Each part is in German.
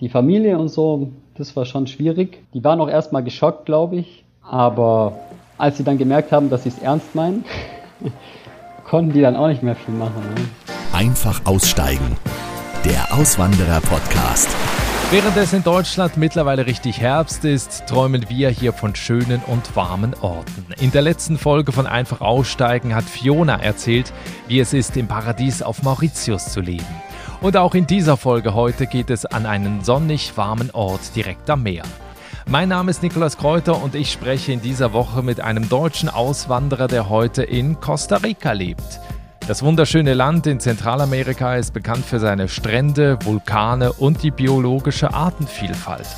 die Familie und so, das war schon schwierig. Die waren auch erstmal geschockt, glaube ich. Aber als sie dann gemerkt haben, dass sie es ernst meinen, konnten die dann auch nicht mehr viel machen. Ne? Einfach aussteigen. Der Auswanderer-Podcast. Während es in Deutschland mittlerweile richtig Herbst ist, träumen wir hier von schönen und warmen Orten. In der letzten Folge von Einfach aussteigen hat Fiona erzählt, wie es ist, im Paradies auf Mauritius zu leben. Und auch in dieser Folge heute geht es an einen sonnig warmen Ort direkt am Meer. Mein Name ist Nikolaus Kräuter und ich spreche in dieser Woche mit einem deutschen Auswanderer, der heute in Costa Rica lebt. Das wunderschöne Land in Zentralamerika ist bekannt für seine Strände, Vulkane und die biologische Artenvielfalt.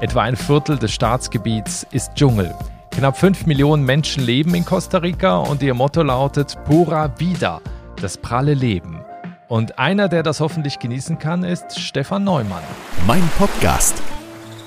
Etwa ein Viertel des Staatsgebiets ist Dschungel. Knapp 5 Millionen Menschen leben in Costa Rica und ihr Motto lautet Pura Vida, das pralle Leben. Und einer, der das hoffentlich genießen kann, ist Stefan Neumann. Mein Podcast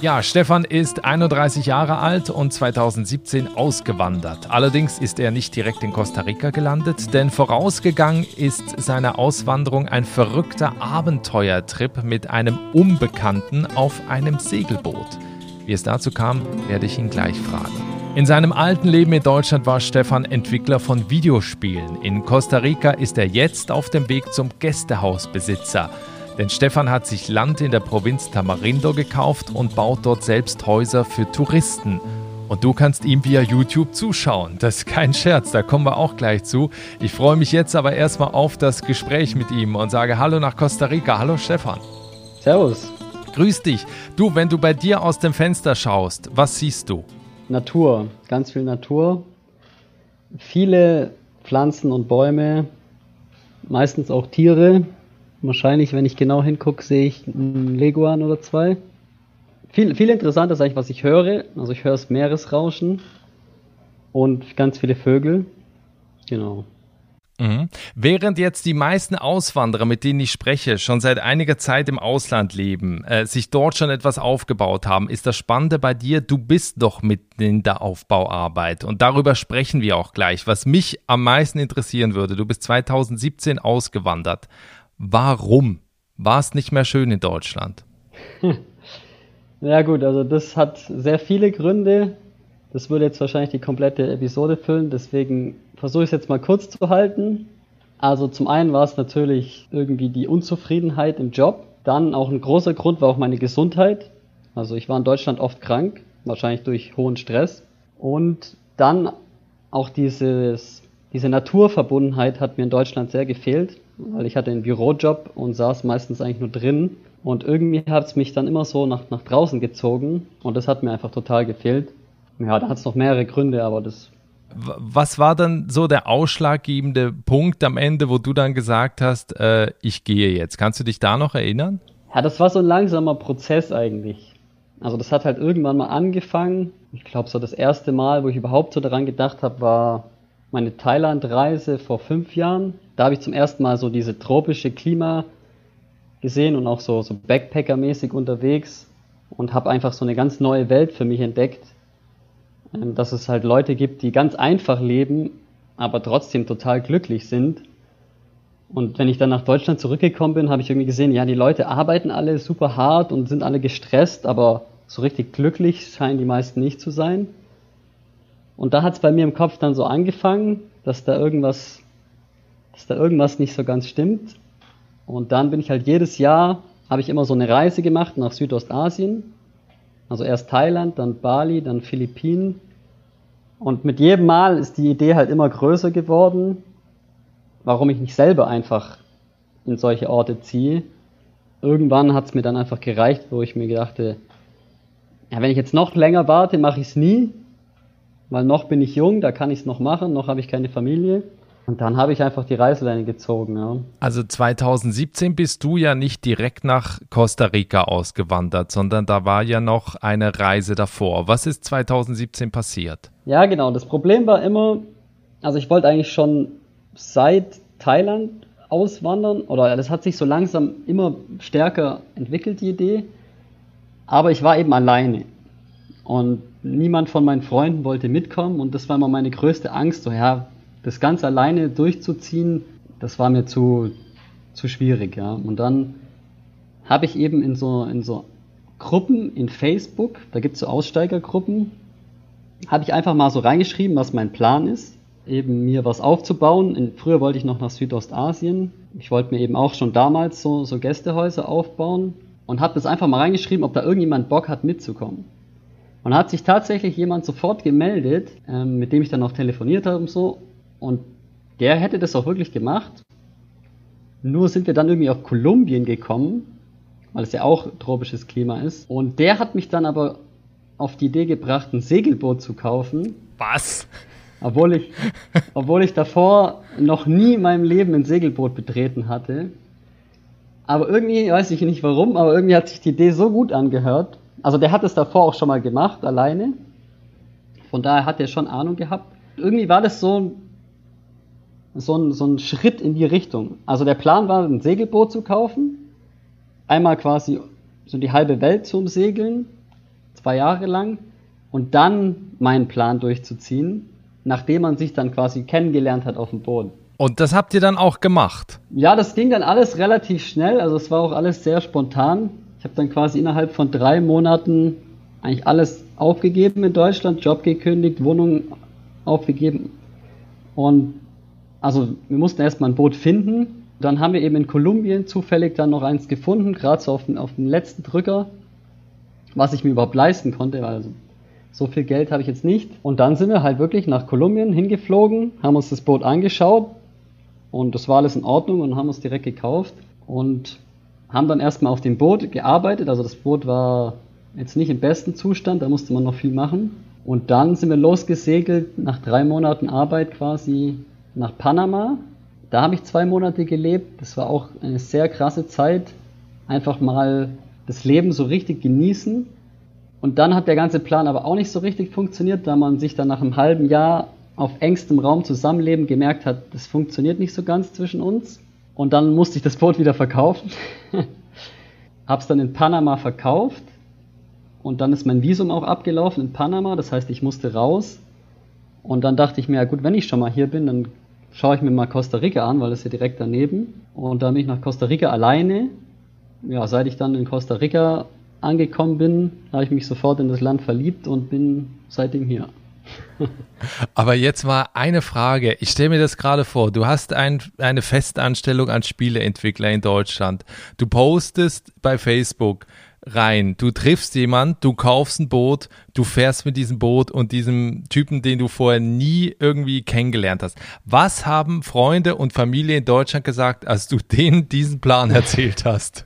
ja, Stefan ist 31 Jahre alt und 2017 ausgewandert. Allerdings ist er nicht direkt in Costa Rica gelandet, denn vorausgegangen ist seiner Auswanderung ein verrückter Abenteuertrip mit einem Unbekannten auf einem Segelboot. Wie es dazu kam, werde ich ihn gleich fragen. In seinem alten Leben in Deutschland war Stefan Entwickler von Videospielen. In Costa Rica ist er jetzt auf dem Weg zum Gästehausbesitzer. Denn Stefan hat sich Land in der Provinz Tamarindo gekauft und baut dort selbst Häuser für Touristen. Und du kannst ihm via YouTube zuschauen. Das ist kein Scherz, da kommen wir auch gleich zu. Ich freue mich jetzt aber erstmal auf das Gespräch mit ihm und sage Hallo nach Costa Rica. Hallo Stefan. Servus. Grüß dich. Du, wenn du bei dir aus dem Fenster schaust, was siehst du? Natur, ganz viel Natur. Viele Pflanzen und Bäume, meistens auch Tiere, Wahrscheinlich, wenn ich genau hingucke, sehe ich einen Leguan oder zwei. Viel, viel interessanter ist eigentlich, was ich höre. Also ich höre das Meeresrauschen und ganz viele Vögel. Genau. Mhm. Während jetzt die meisten Auswanderer, mit denen ich spreche, schon seit einiger Zeit im Ausland leben, äh, sich dort schon etwas aufgebaut haben, ist das Spannende bei dir, du bist doch mitten in der Aufbauarbeit. Und darüber sprechen wir auch gleich. Was mich am meisten interessieren würde, du bist 2017 ausgewandert. Warum war es nicht mehr schön in Deutschland? Ja gut, also das hat sehr viele Gründe. Das würde jetzt wahrscheinlich die komplette Episode füllen, deswegen versuche ich es jetzt mal kurz zu halten. Also zum einen war es natürlich irgendwie die Unzufriedenheit im Job. Dann auch ein großer Grund war auch meine Gesundheit. Also ich war in Deutschland oft krank, wahrscheinlich durch hohen Stress. Und dann auch dieses, diese Naturverbundenheit hat mir in Deutschland sehr gefehlt weil ich hatte einen Bürojob und saß meistens eigentlich nur drin. Und irgendwie hat es mich dann immer so nach, nach draußen gezogen und das hat mir einfach total gefehlt. Ja, da hat es noch mehrere Gründe, aber das. Was war dann so der ausschlaggebende Punkt am Ende, wo du dann gesagt hast, äh, ich gehe jetzt? Kannst du dich da noch erinnern? Ja, das war so ein langsamer Prozess eigentlich. Also das hat halt irgendwann mal angefangen. Ich glaube, so das erste Mal, wo ich überhaupt so daran gedacht habe, war meine Thailand-Reise vor fünf Jahren. Da habe ich zum ersten Mal so diese tropische Klima gesehen und auch so, so Backpacker-mäßig unterwegs und habe einfach so eine ganz neue Welt für mich entdeckt. Ähm, dass es halt Leute gibt, die ganz einfach leben, aber trotzdem total glücklich sind. Und wenn ich dann nach Deutschland zurückgekommen bin, habe ich irgendwie gesehen, ja, die Leute arbeiten alle super hart und sind alle gestresst, aber so richtig glücklich scheinen die meisten nicht zu sein. Und da hat es bei mir im Kopf dann so angefangen, dass da irgendwas, dass da irgendwas nicht so ganz stimmt. Und dann bin ich halt jedes Jahr, habe ich immer so eine Reise gemacht nach Südostasien. Also erst Thailand, dann Bali, dann Philippinen. Und mit jedem Mal ist die Idee halt immer größer geworden, warum ich nicht selber einfach in solche Orte ziehe. Irgendwann hat es mir dann einfach gereicht, wo ich mir gedachte, ja, wenn ich jetzt noch länger warte, mache ich es nie weil noch bin ich jung, da kann ich es noch machen, noch habe ich keine Familie. Und dann habe ich einfach die Reißleine gezogen. Ja. Also 2017 bist du ja nicht direkt nach Costa Rica ausgewandert, sondern da war ja noch eine Reise davor. Was ist 2017 passiert? Ja, genau. Das Problem war immer, also ich wollte eigentlich schon seit Thailand auswandern, oder das hat sich so langsam immer stärker entwickelt, die Idee. Aber ich war eben alleine. Und niemand von meinen Freunden wollte mitkommen und das war immer meine größte Angst, so ja, das ganz alleine durchzuziehen, das war mir zu, zu schwierig, ja. Und dann habe ich eben in so, in so Gruppen in Facebook, da gibt es so Aussteigergruppen, habe ich einfach mal so reingeschrieben, was mein Plan ist, eben mir was aufzubauen. In, früher wollte ich noch nach Südostasien. Ich wollte mir eben auch schon damals so, so Gästehäuser aufbauen und habe das einfach mal reingeschrieben, ob da irgendjemand Bock hat mitzukommen. Und hat sich tatsächlich jemand sofort gemeldet, ähm, mit dem ich dann auch telefoniert habe und so. Und der hätte das auch wirklich gemacht. Nur sind wir dann irgendwie auf Kolumbien gekommen, weil es ja auch tropisches Klima ist. Und der hat mich dann aber auf die Idee gebracht, ein Segelboot zu kaufen. Was? Obwohl ich, obwohl ich davor noch nie in meinem Leben ein Segelboot betreten hatte. Aber irgendwie, weiß ich nicht warum, aber irgendwie hat sich die Idee so gut angehört. Also der hat es davor auch schon mal gemacht, alleine. Von daher hat er schon Ahnung gehabt. Irgendwie war das so, so, ein, so ein Schritt in die Richtung. Also der Plan war, ein Segelboot zu kaufen. Einmal quasi so die halbe Welt zu umsegeln zwei Jahre lang und dann meinen Plan durchzuziehen, nachdem man sich dann quasi kennengelernt hat auf dem Boden. Und das habt ihr dann auch gemacht? Ja, das ging dann alles relativ schnell, also es war auch alles sehr spontan. Ich habe dann quasi innerhalb von drei Monaten eigentlich alles aufgegeben in Deutschland, Job gekündigt, Wohnung aufgegeben. Und also wir mussten erstmal ein Boot finden. Dann haben wir eben in Kolumbien zufällig dann noch eins gefunden, gerade so auf den, auf den letzten Drücker was ich mir überhaupt leisten konnte, weil also so viel Geld habe ich jetzt nicht. Und dann sind wir halt wirklich nach Kolumbien hingeflogen, haben uns das Boot angeschaut und das war alles in Ordnung und haben uns direkt gekauft und haben dann erstmal auf dem Boot gearbeitet. Also das Boot war jetzt nicht im besten Zustand, da musste man noch viel machen. Und dann sind wir losgesegelt nach drei Monaten Arbeit quasi nach Panama. Da habe ich zwei Monate gelebt. Das war auch eine sehr krasse Zeit. Einfach mal das Leben so richtig genießen. Und dann hat der ganze Plan aber auch nicht so richtig funktioniert, da man sich dann nach einem halben Jahr auf engstem Raum zusammenleben gemerkt hat, das funktioniert nicht so ganz zwischen uns. Und dann musste ich das Boot wieder verkaufen. Hab's dann in Panama verkauft. Und dann ist mein Visum auch abgelaufen in Panama. Das heißt, ich musste raus. Und dann dachte ich mir, ja gut, wenn ich schon mal hier bin, dann schaue ich mir mal Costa Rica an, weil das ist ja direkt daneben. Und dann bin ich nach Costa Rica alleine ja, seit ich dann in Costa Rica angekommen bin, habe ich mich sofort in das Land verliebt und bin seitdem hier. Aber jetzt mal eine Frage. Ich stelle mir das gerade vor. Du hast ein, eine Festanstellung als Spieleentwickler in Deutschland. Du postest bei Facebook rein. Du triffst jemanden, du kaufst ein Boot, du fährst mit diesem Boot und diesem Typen, den du vorher nie irgendwie kennengelernt hast. Was haben Freunde und Familie in Deutschland gesagt, als du denen diesen Plan erzählt hast?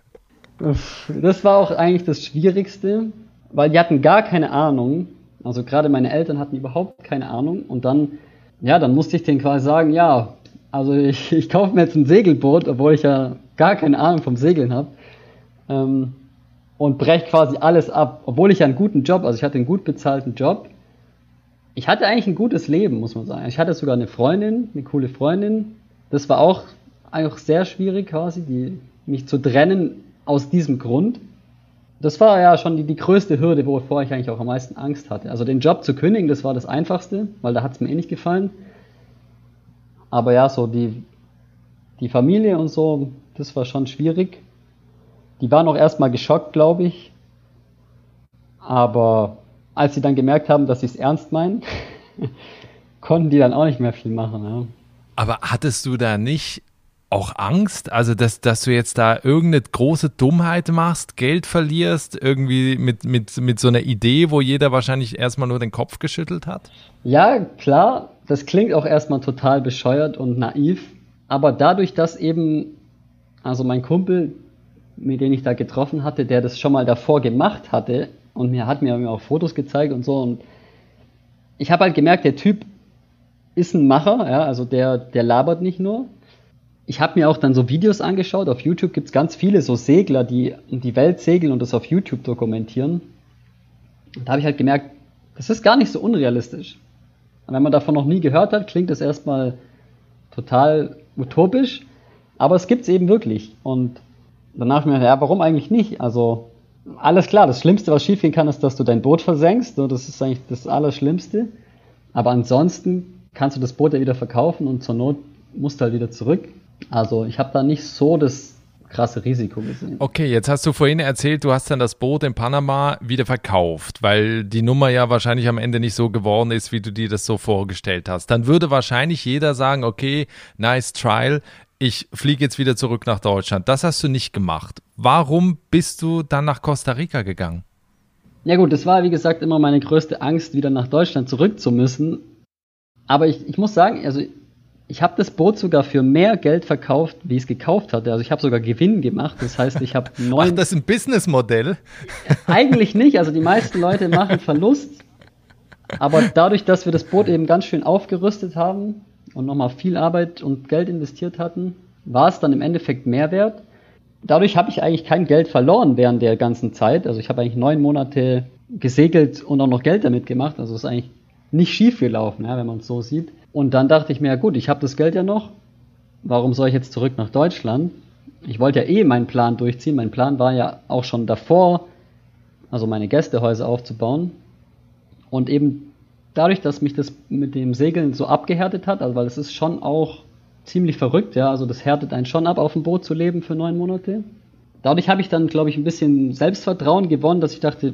Das war auch eigentlich das Schwierigste, weil die hatten gar keine Ahnung. Also gerade meine Eltern hatten überhaupt keine Ahnung. Und dann, ja, dann musste ich denen quasi sagen, ja, also ich, ich kaufe mir jetzt ein Segelboot, obwohl ich ja gar keine Ahnung vom Segeln habe. Ähm, und breche quasi alles ab, obwohl ich ja einen guten Job, also ich hatte einen gut bezahlten Job. Ich hatte eigentlich ein gutes Leben, muss man sagen. Ich hatte sogar eine Freundin, eine coole Freundin. Das war auch, auch sehr schwierig quasi, die, mich zu trennen aus diesem Grund. Das war ja schon die, die größte Hürde, wovor ich eigentlich auch am meisten Angst hatte. Also den Job zu kündigen, das war das Einfachste, weil da hat es mir eh nicht gefallen. Aber ja, so die, die Familie und so, das war schon schwierig. Die waren auch erstmal geschockt, glaube ich. Aber als sie dann gemerkt haben, dass sie es ernst meinen, konnten die dann auch nicht mehr viel machen. Ja. Aber hattest du da nicht auch Angst? Also, dass, dass du jetzt da irgendeine große Dummheit machst, Geld verlierst, irgendwie mit, mit, mit so einer Idee, wo jeder wahrscheinlich erstmal nur den Kopf geschüttelt hat? Ja, klar, das klingt auch erstmal total bescheuert und naiv. Aber dadurch, dass eben, also mein Kumpel, mit dem ich da getroffen hatte, der das schon mal davor gemacht hatte und mir hat mir auch Fotos gezeigt und so und ich habe halt gemerkt, der Typ ist ein Macher, ja, also der, der labert nicht nur, ich habe mir auch dann so Videos angeschaut. Auf YouTube gibt es ganz viele so Segler, die in die Welt segeln und das auf YouTube dokumentieren. Und da habe ich halt gemerkt, das ist gar nicht so unrealistisch. Und wenn man davon noch nie gehört hat, klingt das erstmal total utopisch, aber es gibt es eben wirklich. Und danach ich mir ja, warum eigentlich nicht? Also alles klar, das Schlimmste, was schiefgehen kann, ist, dass du dein Boot versenkst. Das ist eigentlich das Allerschlimmste. Aber ansonsten kannst du das Boot ja wieder verkaufen und zur Not musst du halt wieder zurück. Also ich habe da nicht so das krasse Risiko gesehen. Okay, jetzt hast du vorhin erzählt, du hast dann das Boot in Panama wieder verkauft, weil die Nummer ja wahrscheinlich am Ende nicht so geworden ist, wie du dir das so vorgestellt hast. Dann würde wahrscheinlich jeder sagen, okay, nice trial, ich fliege jetzt wieder zurück nach Deutschland. Das hast du nicht gemacht. Warum bist du dann nach Costa Rica gegangen? Ja gut, das war wie gesagt immer meine größte Angst, wieder nach Deutschland zurück zu müssen. Aber ich, ich muss sagen, also ich habe das Boot sogar für mehr Geld verkauft, wie ich es gekauft hatte. Also ich habe sogar Gewinn gemacht. Das heißt, ich habe neun. Ach, das ist ein Businessmodell? Eigentlich nicht. Also die meisten Leute machen Verlust. Aber dadurch, dass wir das Boot eben ganz schön aufgerüstet haben und nochmal viel Arbeit und Geld investiert hatten, war es dann im Endeffekt Mehrwert. Dadurch habe ich eigentlich kein Geld verloren während der ganzen Zeit. Also ich habe eigentlich neun Monate gesegelt und auch noch Geld damit gemacht. Also es ist eigentlich nicht schief gelaufen, ja, wenn man es so sieht. Und dann dachte ich mir, ja gut, ich habe das Geld ja noch. Warum soll ich jetzt zurück nach Deutschland? Ich wollte ja eh meinen Plan durchziehen. Mein Plan war ja auch schon davor, also meine Gästehäuser aufzubauen. Und eben dadurch, dass mich das mit dem Segeln so abgehärtet hat, also weil es ist schon auch ziemlich verrückt, ja, also das härtet einen schon ab, auf dem Boot zu leben für neun Monate. Dadurch habe ich dann, glaube ich, ein bisschen Selbstvertrauen gewonnen, dass ich dachte,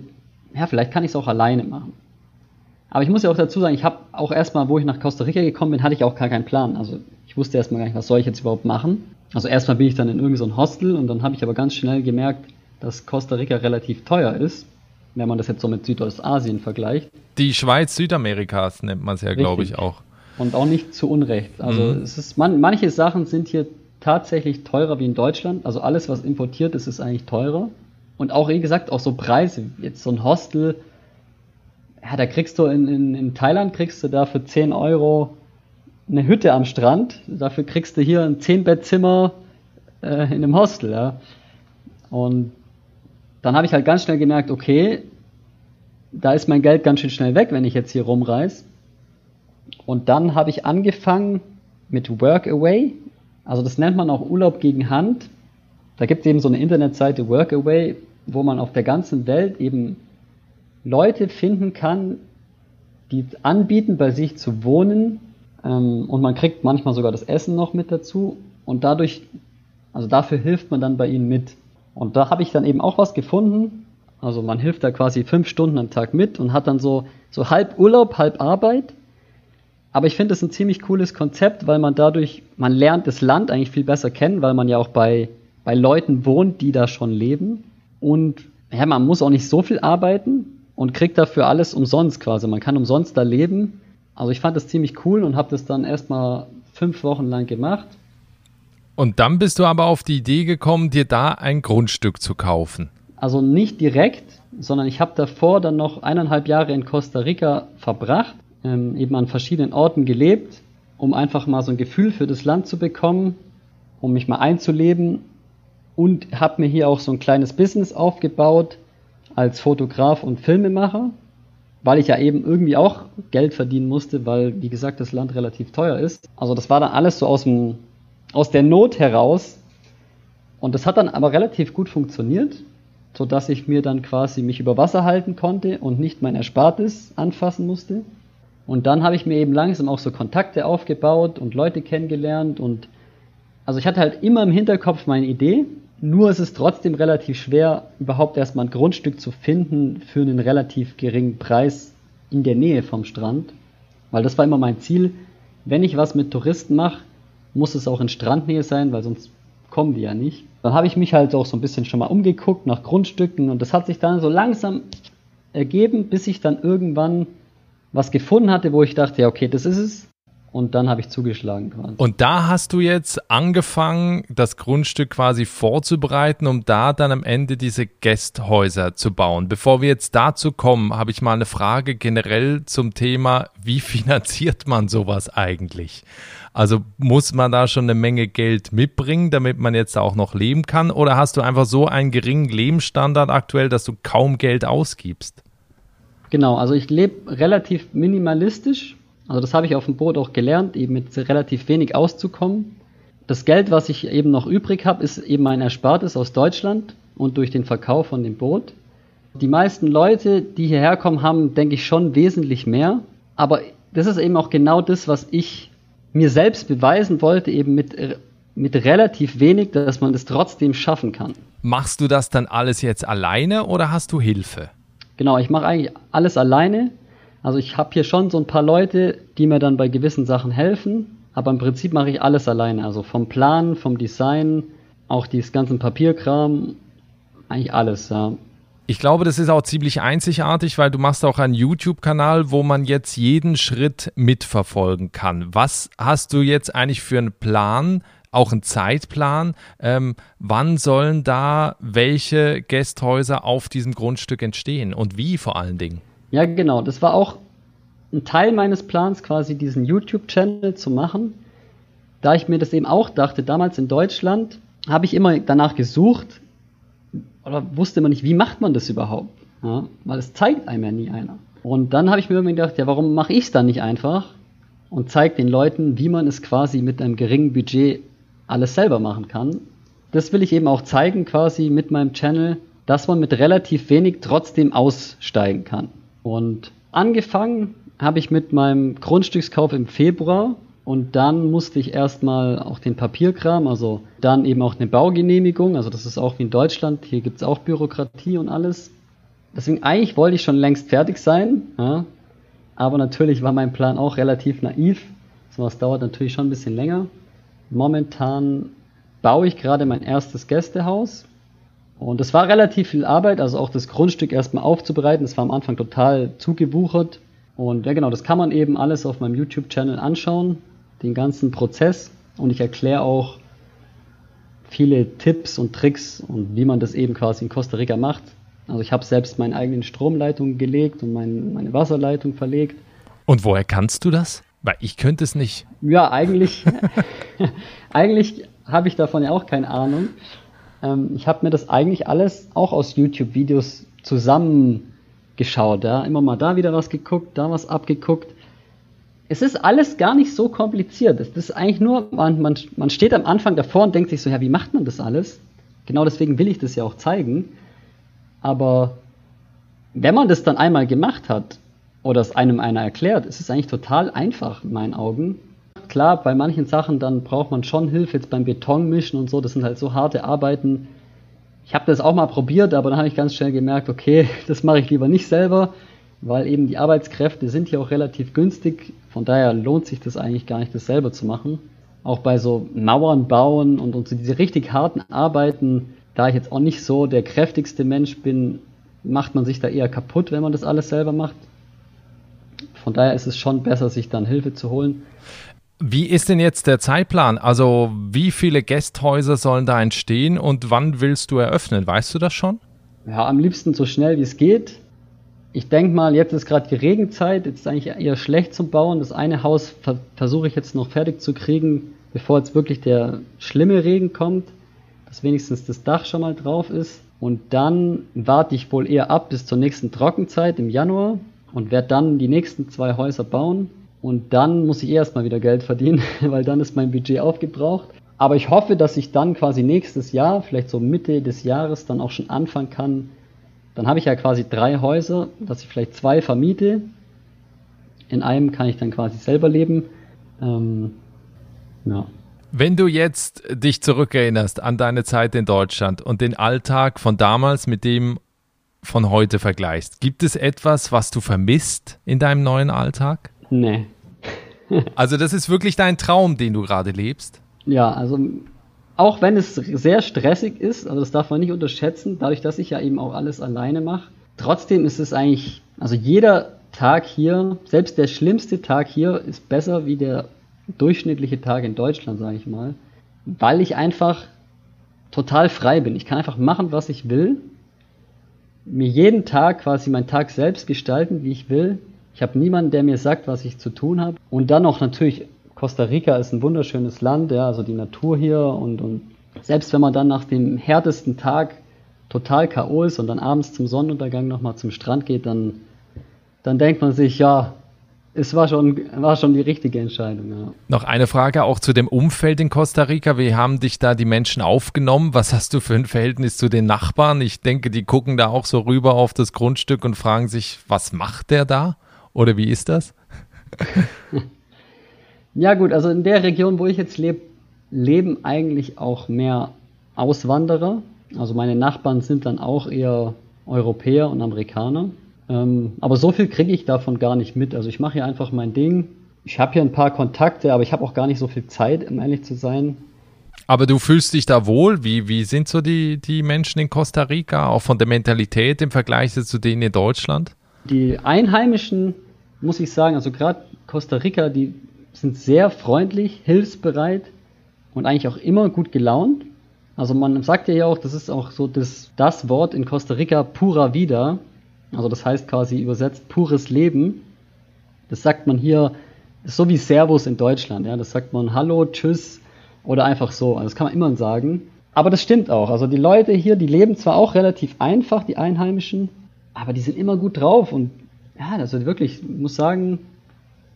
ja, vielleicht kann ich es auch alleine machen. Aber ich muss ja auch dazu sagen, ich habe auch erstmal, wo ich nach Costa Rica gekommen bin, hatte ich auch gar keinen Plan. Also ich wusste erstmal gar nicht, was soll ich jetzt überhaupt machen. Also erstmal bin ich dann in irgendein so Hostel und dann habe ich aber ganz schnell gemerkt, dass Costa Rica relativ teuer ist, wenn man das jetzt so mit Südostasien vergleicht. Die Schweiz Südamerikas nennt man es ja, glaube ich, auch. Und auch nicht zu Unrecht. Also mhm. es ist, man, manche Sachen sind hier tatsächlich teurer wie in Deutschland. Also alles, was importiert ist, ist eigentlich teurer. Und auch, wie gesagt, auch so Preise. Jetzt so ein Hostel, ja, da kriegst du in, in, in Thailand kriegst du da für 10 Euro eine Hütte am Strand. Dafür kriegst du hier ein 10-Bettzimmer äh, in einem Hostel, ja. Und dann habe ich halt ganz schnell gemerkt, okay, da ist mein Geld ganz schön schnell weg, wenn ich jetzt hier rumreise. Und dann habe ich angefangen mit Workaway. Also das nennt man auch Urlaub gegen Hand. Da gibt es eben so eine Internetseite Workaway, wo man auf der ganzen Welt eben Leute finden kann, die anbieten, bei sich zu wohnen. Ähm, und man kriegt manchmal sogar das Essen noch mit dazu. Und dadurch, also dafür hilft man dann bei ihnen mit. Und da habe ich dann eben auch was gefunden. Also man hilft da quasi fünf Stunden am Tag mit und hat dann so, so halb Urlaub, halb Arbeit. Aber ich finde es ein ziemlich cooles Konzept, weil man dadurch, man lernt das Land eigentlich viel besser kennen, weil man ja auch bei, bei Leuten wohnt, die da schon leben. Und ja, man muss auch nicht so viel arbeiten und kriegt dafür alles umsonst quasi. Man kann umsonst da leben. Also ich fand das ziemlich cool und habe das dann erstmal fünf Wochen lang gemacht. Und dann bist du aber auf die Idee gekommen, dir da ein Grundstück zu kaufen. Also nicht direkt, sondern ich habe davor dann noch eineinhalb Jahre in Costa Rica verbracht, ähm, eben an verschiedenen Orten gelebt, um einfach mal so ein Gefühl für das Land zu bekommen, um mich mal einzuleben und habe mir hier auch so ein kleines Business aufgebaut, als Fotograf und Filmemacher, weil ich ja eben irgendwie auch Geld verdienen musste, weil, wie gesagt, das Land relativ teuer ist. Also das war dann alles so aus, dem, aus der Not heraus. Und das hat dann aber relativ gut funktioniert, sodass ich mir dann quasi mich über Wasser halten konnte und nicht mein Erspartes anfassen musste. Und dann habe ich mir eben langsam auch so Kontakte aufgebaut und Leute kennengelernt und also ich hatte halt immer im Hinterkopf meine Idee nur ist es trotzdem relativ schwer, überhaupt erstmal ein Grundstück zu finden für einen relativ geringen Preis in der Nähe vom Strand. Weil das war immer mein Ziel. Wenn ich was mit Touristen mache, muss es auch in Strandnähe sein, weil sonst kommen die ja nicht. Dann habe ich mich halt auch so ein bisschen schon mal umgeguckt nach Grundstücken und das hat sich dann so langsam ergeben, bis ich dann irgendwann was gefunden hatte, wo ich dachte, ja, okay, das ist es und dann habe ich zugeschlagen quasi. Und da hast du jetzt angefangen, das Grundstück quasi vorzubereiten, um da dann am Ende diese Gästhäuser zu bauen. Bevor wir jetzt dazu kommen, habe ich mal eine Frage generell zum Thema, wie finanziert man sowas eigentlich? Also muss man da schon eine Menge Geld mitbringen, damit man jetzt auch noch leben kann? Oder hast du einfach so einen geringen Lebensstandard aktuell, dass du kaum Geld ausgibst? Genau, also ich lebe relativ minimalistisch also das habe ich auf dem Boot auch gelernt, eben mit relativ wenig auszukommen. Das Geld, was ich eben noch übrig habe, ist eben mein Erspartes aus Deutschland und durch den Verkauf von dem Boot. Die meisten Leute, die hierher kommen, haben, denke ich, schon wesentlich mehr. Aber das ist eben auch genau das, was ich mir selbst beweisen wollte, eben mit, mit relativ wenig, dass man das trotzdem schaffen kann. Machst du das dann alles jetzt alleine oder hast du Hilfe? Genau, ich mache eigentlich alles alleine. Also ich habe hier schon so ein paar Leute, die mir dann bei gewissen Sachen helfen, aber im Prinzip mache ich alles alleine. Also vom Plan, vom Design, auch dieses ganzen Papierkram, eigentlich alles, ja. Ich glaube, das ist auch ziemlich einzigartig, weil du machst auch einen YouTube-Kanal, wo man jetzt jeden Schritt mitverfolgen kann. Was hast du jetzt eigentlich für einen Plan, auch einen Zeitplan? Ähm, wann sollen da welche Gästhäuser auf diesem Grundstück entstehen und wie vor allen Dingen? Ja, genau. Das war auch ein Teil meines Plans, quasi diesen YouTube-Channel zu machen. Da ich mir das eben auch dachte, damals in Deutschland habe ich immer danach gesucht, oder wusste man nicht, wie macht man das überhaupt? Ja, weil es zeigt einem ja nie einer. Und dann habe ich mir irgendwie gedacht, ja, warum mache ich es dann nicht einfach und zeige den Leuten, wie man es quasi mit einem geringen Budget alles selber machen kann. Das will ich eben auch zeigen, quasi mit meinem Channel, dass man mit relativ wenig trotzdem aussteigen kann. Und angefangen habe ich mit meinem Grundstückskauf im Februar und dann musste ich erstmal auch den Papierkram, also dann eben auch eine Baugenehmigung. Also das ist auch wie in Deutschland. Hier gibt es auch Bürokratie und alles. Deswegen eigentlich wollte ich schon längst fertig sein. Ja. Aber natürlich war mein Plan auch relativ naiv. So was dauert natürlich schon ein bisschen länger. Momentan baue ich gerade mein erstes Gästehaus. Und es war relativ viel Arbeit, also auch das Grundstück erstmal aufzubereiten. Das war am Anfang total zugewuchert. Und ja genau, das kann man eben alles auf meinem YouTube-Channel anschauen den ganzen Prozess und ich erkläre auch viele Tipps und Tricks und wie man das eben quasi in Costa Rica macht. Also ich habe selbst meine eigenen Stromleitungen gelegt und mein, meine Wasserleitung verlegt. Und woher kannst du das? Weil ich könnte es nicht. Ja, eigentlich, eigentlich habe ich davon ja auch keine Ahnung. Ähm, ich habe mir das eigentlich alles auch aus YouTube-Videos zusammengeschaut. Ja? Immer mal da wieder was geguckt, da was abgeguckt es ist alles gar nicht so kompliziert. Es ist eigentlich nur, man, man, man steht am Anfang davor und denkt sich so, ja, wie macht man das alles? Genau deswegen will ich das ja auch zeigen. Aber wenn man das dann einmal gemacht hat oder es einem einer erklärt, ist es eigentlich total einfach in meinen Augen. Klar, bei manchen Sachen dann braucht man schon Hilfe, jetzt beim Betonmischen und so, das sind halt so harte Arbeiten. Ich habe das auch mal probiert, aber dann habe ich ganz schnell gemerkt, okay, das mache ich lieber nicht selber weil eben die Arbeitskräfte sind hier auch relativ günstig. Von daher lohnt sich das eigentlich gar nicht, das selber zu machen. Auch bei so Mauern bauen und, und so diese richtig harten Arbeiten, da ich jetzt auch nicht so der kräftigste Mensch bin, macht man sich da eher kaputt, wenn man das alles selber macht. Von daher ist es schon besser, sich dann Hilfe zu holen. Wie ist denn jetzt der Zeitplan? Also wie viele Gästhäuser sollen da entstehen und wann willst du eröffnen? Weißt du das schon? Ja, am liebsten so schnell wie es geht ich denke mal, jetzt ist gerade die Regenzeit, jetzt ist eigentlich eher schlecht zum Bauen. Das eine Haus ver versuche ich jetzt noch fertig zu kriegen, bevor jetzt wirklich der schlimme Regen kommt, dass wenigstens das Dach schon mal drauf ist. Und dann warte ich wohl eher ab bis zur nächsten Trockenzeit im Januar und werde dann die nächsten zwei Häuser bauen. Und dann muss ich erstmal wieder Geld verdienen, weil dann ist mein Budget aufgebraucht. Aber ich hoffe, dass ich dann quasi nächstes Jahr, vielleicht so Mitte des Jahres, dann auch schon anfangen kann, dann habe ich ja quasi drei Häuser, dass ich vielleicht zwei vermiete. In einem kann ich dann quasi selber leben. Ähm, ja. Wenn du jetzt dich zurückerinnerst an deine Zeit in Deutschland und den Alltag von damals mit dem von heute vergleichst, gibt es etwas, was du vermisst in deinem neuen Alltag? Nee. also das ist wirklich dein Traum, den du gerade lebst? Ja, also auch wenn es sehr stressig ist, also das darf man nicht unterschätzen, dadurch, dass ich ja eben auch alles alleine mache, trotzdem ist es eigentlich, also jeder Tag hier, selbst der schlimmste Tag hier, ist besser wie der durchschnittliche Tag in Deutschland, sage ich mal, weil ich einfach total frei bin. Ich kann einfach machen, was ich will, mir jeden Tag quasi meinen Tag selbst gestalten, wie ich will. Ich habe niemanden, der mir sagt, was ich zu tun habe. Und dann noch natürlich Costa Rica ist ein wunderschönes Land, ja, also die Natur hier und, und selbst wenn man dann nach dem härtesten Tag total K.O. ist und dann abends zum Sonnenuntergang nochmal zum Strand geht, dann, dann denkt man sich, ja, es war schon, war schon die richtige Entscheidung. Ja. Noch eine Frage auch zu dem Umfeld in Costa Rica. Wie haben dich da die Menschen aufgenommen? Was hast du für ein Verhältnis zu den Nachbarn? Ich denke, die gucken da auch so rüber auf das Grundstück und fragen sich, was macht der da? Oder wie ist das? Ja gut, also in der Region, wo ich jetzt lebe, leben eigentlich auch mehr Auswanderer. Also meine Nachbarn sind dann auch eher Europäer und Amerikaner. Ähm, aber so viel kriege ich davon gar nicht mit. Also ich mache hier einfach mein Ding. Ich habe hier ein paar Kontakte, aber ich habe auch gar nicht so viel Zeit, um ehrlich zu sein. Aber du fühlst dich da wohl? Wie, wie sind so die, die Menschen in Costa Rica, auch von der Mentalität im Vergleich zu denen in Deutschland? Die Einheimischen, muss ich sagen, also gerade Costa Rica, die sind sehr freundlich, hilfsbereit und eigentlich auch immer gut gelaunt. Also man sagt ja auch, das ist auch so das, das Wort in Costa Rica pura vida. Also das heißt quasi übersetzt pures Leben. Das sagt man hier, so wie Servus in Deutschland. Ja, das sagt man Hallo, Tschüss oder einfach so. Also das kann man immer sagen. Aber das stimmt auch. Also die Leute hier, die leben zwar auch relativ einfach, die Einheimischen, aber die sind immer gut drauf und ja, also wirklich, ich muss sagen,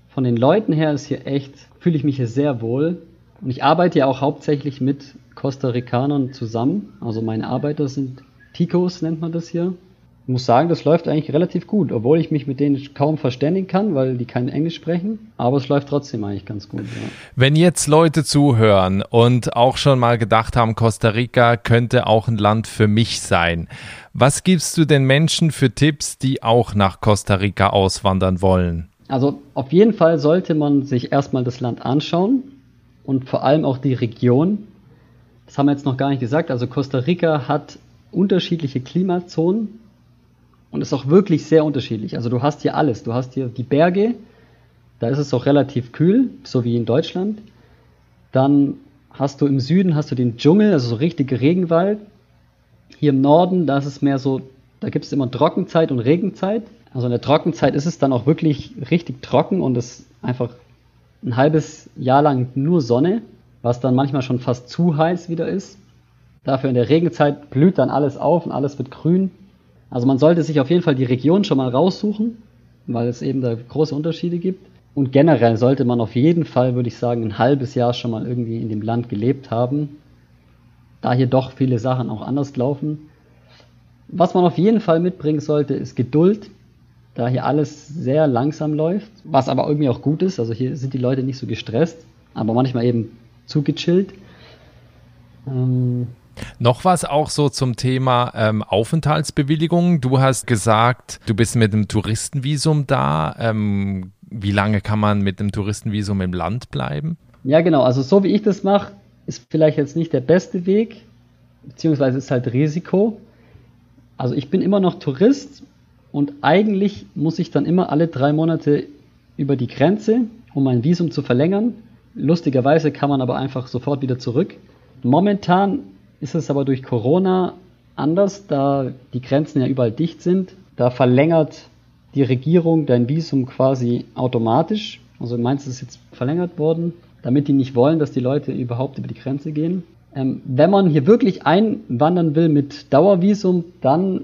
von den Leuten her ist hier echt, fühle ich mich hier sehr wohl. Und ich arbeite ja auch hauptsächlich mit Costa Ricanern zusammen. Also meine Arbeiter sind Ticos, nennt man das hier. Ich muss sagen, das läuft eigentlich relativ gut, obwohl ich mich mit denen kaum verständigen kann, weil die kein Englisch sprechen. Aber es läuft trotzdem eigentlich ganz gut. Ja. Wenn jetzt Leute zuhören und auch schon mal gedacht haben, Costa Rica könnte auch ein Land für mich sein, was gibst du den Menschen für Tipps, die auch nach Costa Rica auswandern wollen? Also auf jeden Fall sollte man sich erstmal das Land anschauen und vor allem auch die Region. Das haben wir jetzt noch gar nicht gesagt. Also Costa Rica hat unterschiedliche Klimazonen und ist auch wirklich sehr unterschiedlich. Also du hast hier alles. Du hast hier die Berge, da ist es auch relativ kühl, so wie in Deutschland. Dann hast du im Süden hast du den Dschungel, also so richtige Regenwald. Hier im Norden, da ist es mehr so, da gibt es immer Trockenzeit und Regenzeit. Also in der Trockenzeit ist es dann auch wirklich richtig trocken und es einfach ein halbes Jahr lang nur Sonne, was dann manchmal schon fast zu heiß wieder ist. Dafür in der Regenzeit blüht dann alles auf und alles wird grün. Also man sollte sich auf jeden Fall die Region schon mal raussuchen, weil es eben da große Unterschiede gibt. Und generell sollte man auf jeden Fall, würde ich sagen, ein halbes Jahr schon mal irgendwie in dem Land gelebt haben, da hier doch viele Sachen auch anders laufen. Was man auf jeden Fall mitbringen sollte, ist Geduld da hier alles sehr langsam läuft, was aber irgendwie auch gut ist. Also hier sind die Leute nicht so gestresst, aber manchmal eben zu gechillt. Ähm, noch was auch so zum Thema ähm, Aufenthaltsbewilligung. Du hast gesagt, du bist mit einem Touristenvisum da. Ähm, wie lange kann man mit einem Touristenvisum im Land bleiben? Ja, genau. Also so wie ich das mache, ist vielleicht jetzt nicht der beste Weg, beziehungsweise ist halt Risiko. Also ich bin immer noch Tourist und eigentlich muss ich dann immer alle drei Monate über die Grenze, um mein Visum zu verlängern. Lustigerweise kann man aber einfach sofort wieder zurück. Momentan ist es aber durch Corona anders, da die Grenzen ja überall dicht sind. Da verlängert die Regierung dein Visum quasi automatisch. Also meinst du, es ist jetzt verlängert worden, damit die nicht wollen, dass die Leute überhaupt über die Grenze gehen. Ähm, wenn man hier wirklich einwandern will mit Dauervisum, dann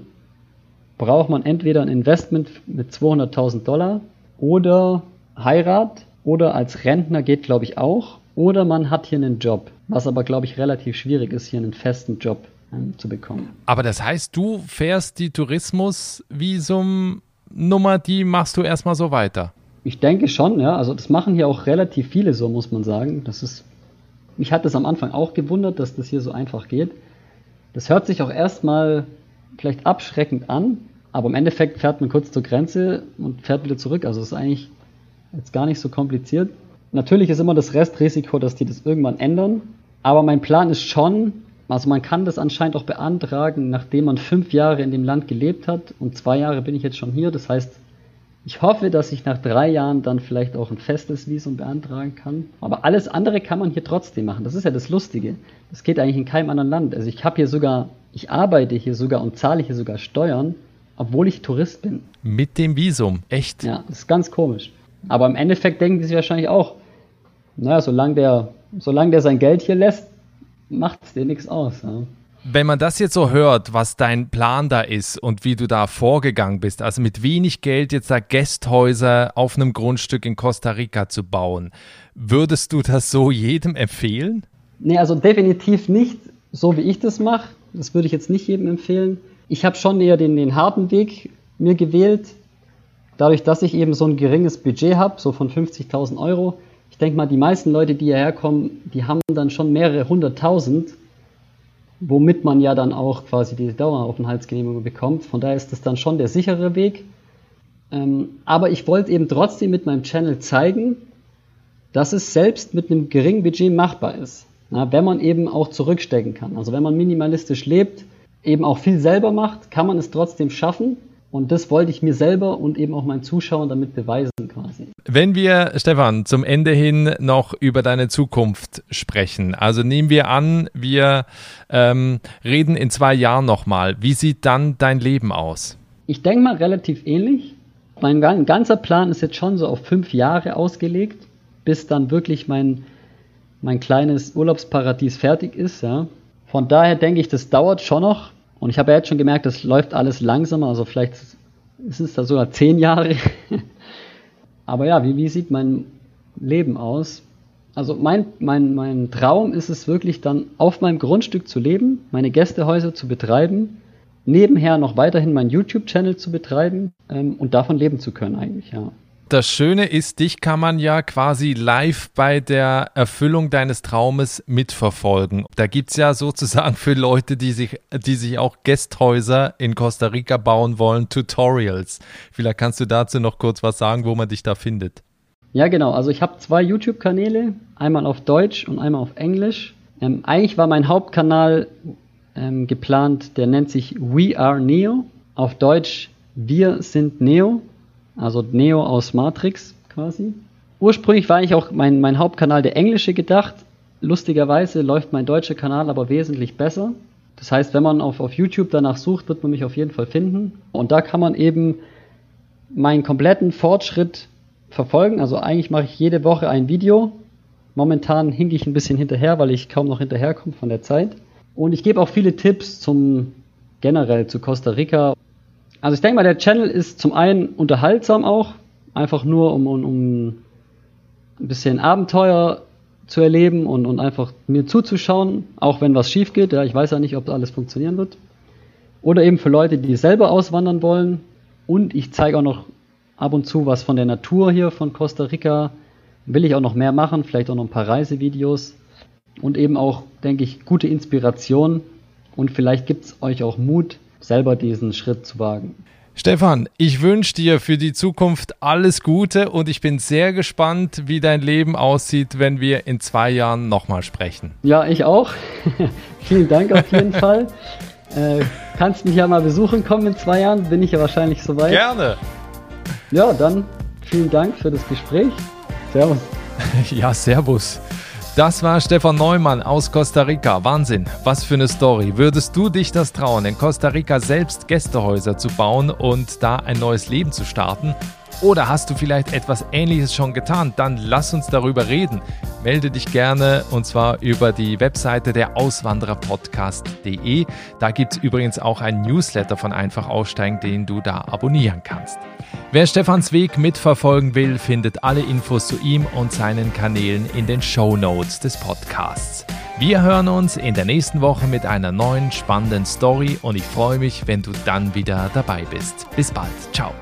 braucht man entweder ein Investment mit 200.000 Dollar oder Heirat oder als Rentner geht, glaube ich, auch. Oder man hat hier einen Job, was aber, glaube ich, relativ schwierig ist, hier einen festen Job ähm, zu bekommen. Aber das heißt, du fährst die Tourismusvisum-Nummer, die machst du erstmal so weiter? Ich denke schon, ja. Also das machen hier auch relativ viele so, muss man sagen. Das ist, mich hat das am Anfang auch gewundert, dass das hier so einfach geht. Das hört sich auch erstmal vielleicht abschreckend an, aber im Endeffekt fährt man kurz zur Grenze und fährt wieder zurück. Also ist eigentlich jetzt gar nicht so kompliziert. Natürlich ist immer das Restrisiko, dass die das irgendwann ändern. Aber mein Plan ist schon, also man kann das anscheinend auch beantragen, nachdem man fünf Jahre in dem Land gelebt hat und zwei Jahre bin ich jetzt schon hier. Das heißt, ich hoffe, dass ich nach drei Jahren dann vielleicht auch ein festes Visum beantragen kann. Aber alles andere kann man hier trotzdem machen. Das ist ja das Lustige. Das geht eigentlich in keinem anderen Land. Also ich habe hier sogar, ich arbeite hier sogar und zahle hier sogar Steuern obwohl ich Tourist bin. Mit dem Visum, echt? Ja, das ist ganz komisch. Aber im Endeffekt denken die sich wahrscheinlich auch, naja, solange der, solange der sein Geld hier lässt, macht es dir nichts aus. Ja. Wenn man das jetzt so hört, was dein Plan da ist und wie du da vorgegangen bist, also mit wenig Geld jetzt da Gästhäuser auf einem Grundstück in Costa Rica zu bauen, würdest du das so jedem empfehlen? Nee, also definitiv nicht so, wie ich das mache. Das würde ich jetzt nicht jedem empfehlen ich habe schon eher den, den harten Weg mir gewählt, dadurch, dass ich eben so ein geringes Budget habe, so von 50.000 Euro. Denke mal, die meisten Leute, die hierher kommen, die haben dann schon mehrere hunderttausend, womit man ja dann auch quasi die Daueraufenthaltsgenehmigung bekommt. Von daher ist das dann schon der sichere Weg. Ähm, aber ich wollte eben trotzdem mit meinem Channel zeigen, dass es selbst mit einem geringen Budget machbar ist. Na, wenn man eben auch zurückstecken kann. Also wenn man minimalistisch lebt, eben auch viel selber macht, kann man es trotzdem schaffen. Und das wollte ich mir selber und eben auch meinen Zuschauern damit beweisen quasi. Wenn wir, Stefan, zum Ende hin noch über deine Zukunft sprechen, also nehmen wir an, wir ähm, reden in zwei Jahren nochmal. Wie sieht dann dein Leben aus? Ich denke mal relativ ähnlich. Mein ganzer Plan ist jetzt schon so auf fünf Jahre ausgelegt, bis dann wirklich mein, mein kleines Urlaubsparadies fertig ist. Ja. Von daher denke ich, das dauert schon noch. Und ich habe ja jetzt schon gemerkt, das läuft alles langsamer. Also vielleicht ist es da sogar zehn Jahre. Aber ja, wie, wie sieht mein Leben aus? Also mein, mein, mein Traum ist es wirklich dann auf meinem Grundstück zu leben, meine Gästehäuser zu betreiben nebenher noch weiterhin meinen YouTube-Channel zu betreiben ähm, und davon leben zu können eigentlich, ja. Das Schöne ist, dich kann man ja quasi live bei der Erfüllung deines Traumes mitverfolgen. Da gibt es ja sozusagen für Leute, die sich, die sich auch Gästhäuser in Costa Rica bauen wollen, Tutorials. Vielleicht kannst du dazu noch kurz was sagen, wo man dich da findet. Ja, genau. Also ich habe zwei YouTube-Kanäle, einmal auf Deutsch und einmal auf Englisch. Ähm, eigentlich war mein Hauptkanal ähm, geplant, der nennt sich We Are Neo. Auf Deutsch Wir sind Neo, also Neo aus Matrix quasi. Ursprünglich war eigentlich auch mein, mein Hauptkanal der englische gedacht. Lustigerweise läuft mein deutscher Kanal aber wesentlich besser. Das heißt, wenn man auf, auf YouTube danach sucht, wird man mich auf jeden Fall finden. Und da kann man eben meinen kompletten Fortschritt verfolgen. Also eigentlich mache ich jede Woche ein Video. Momentan hinke ich ein bisschen hinterher, weil ich kaum noch hinterherkomme von der Zeit. Und ich gebe auch viele Tipps zum generell zu Costa Rica. Also ich denke mal, der Channel ist zum einen unterhaltsam auch, einfach nur um, um, um ein bisschen Abenteuer zu erleben und, und einfach mir zuzuschauen, auch wenn was schief geht. Ja, ich weiß ja nicht, ob alles funktionieren wird. Oder eben für Leute, die selber auswandern wollen. Und ich zeige auch noch ab und zu was von der Natur hier von Costa Rica. Will ich auch noch mehr machen, vielleicht auch noch ein paar Reisevideos und eben auch, denke ich, gute Inspiration und vielleicht gibt es euch auch Mut, selber diesen Schritt zu wagen. Stefan, ich wünsche dir für die Zukunft alles Gute und ich bin sehr gespannt, wie dein Leben aussieht, wenn wir in zwei Jahren nochmal sprechen. Ja, ich auch. Vielen Dank auf jeden Fall. Äh, kannst mich ja mal besuchen kommen in zwei Jahren, bin ich ja wahrscheinlich soweit. Gerne. Ja, dann vielen Dank für das Gespräch. Servus. ja, servus. Das war Stefan Neumann aus Costa Rica. Wahnsinn, was für eine Story. Würdest du dich das trauen, in Costa Rica selbst Gästehäuser zu bauen und da ein neues Leben zu starten? Oder hast du vielleicht etwas Ähnliches schon getan? Dann lass uns darüber reden. Melde dich gerne und zwar über die Webseite der Auswandererpodcast.de. Da gibt es übrigens auch ein Newsletter von Einfach Aussteigen, den du da abonnieren kannst. Wer Stefans Weg mitverfolgen will, findet alle Infos zu ihm und seinen Kanälen in den Show Notes des Podcasts. Wir hören uns in der nächsten Woche mit einer neuen spannenden Story und ich freue mich, wenn du dann wieder dabei bist. Bis bald. Ciao.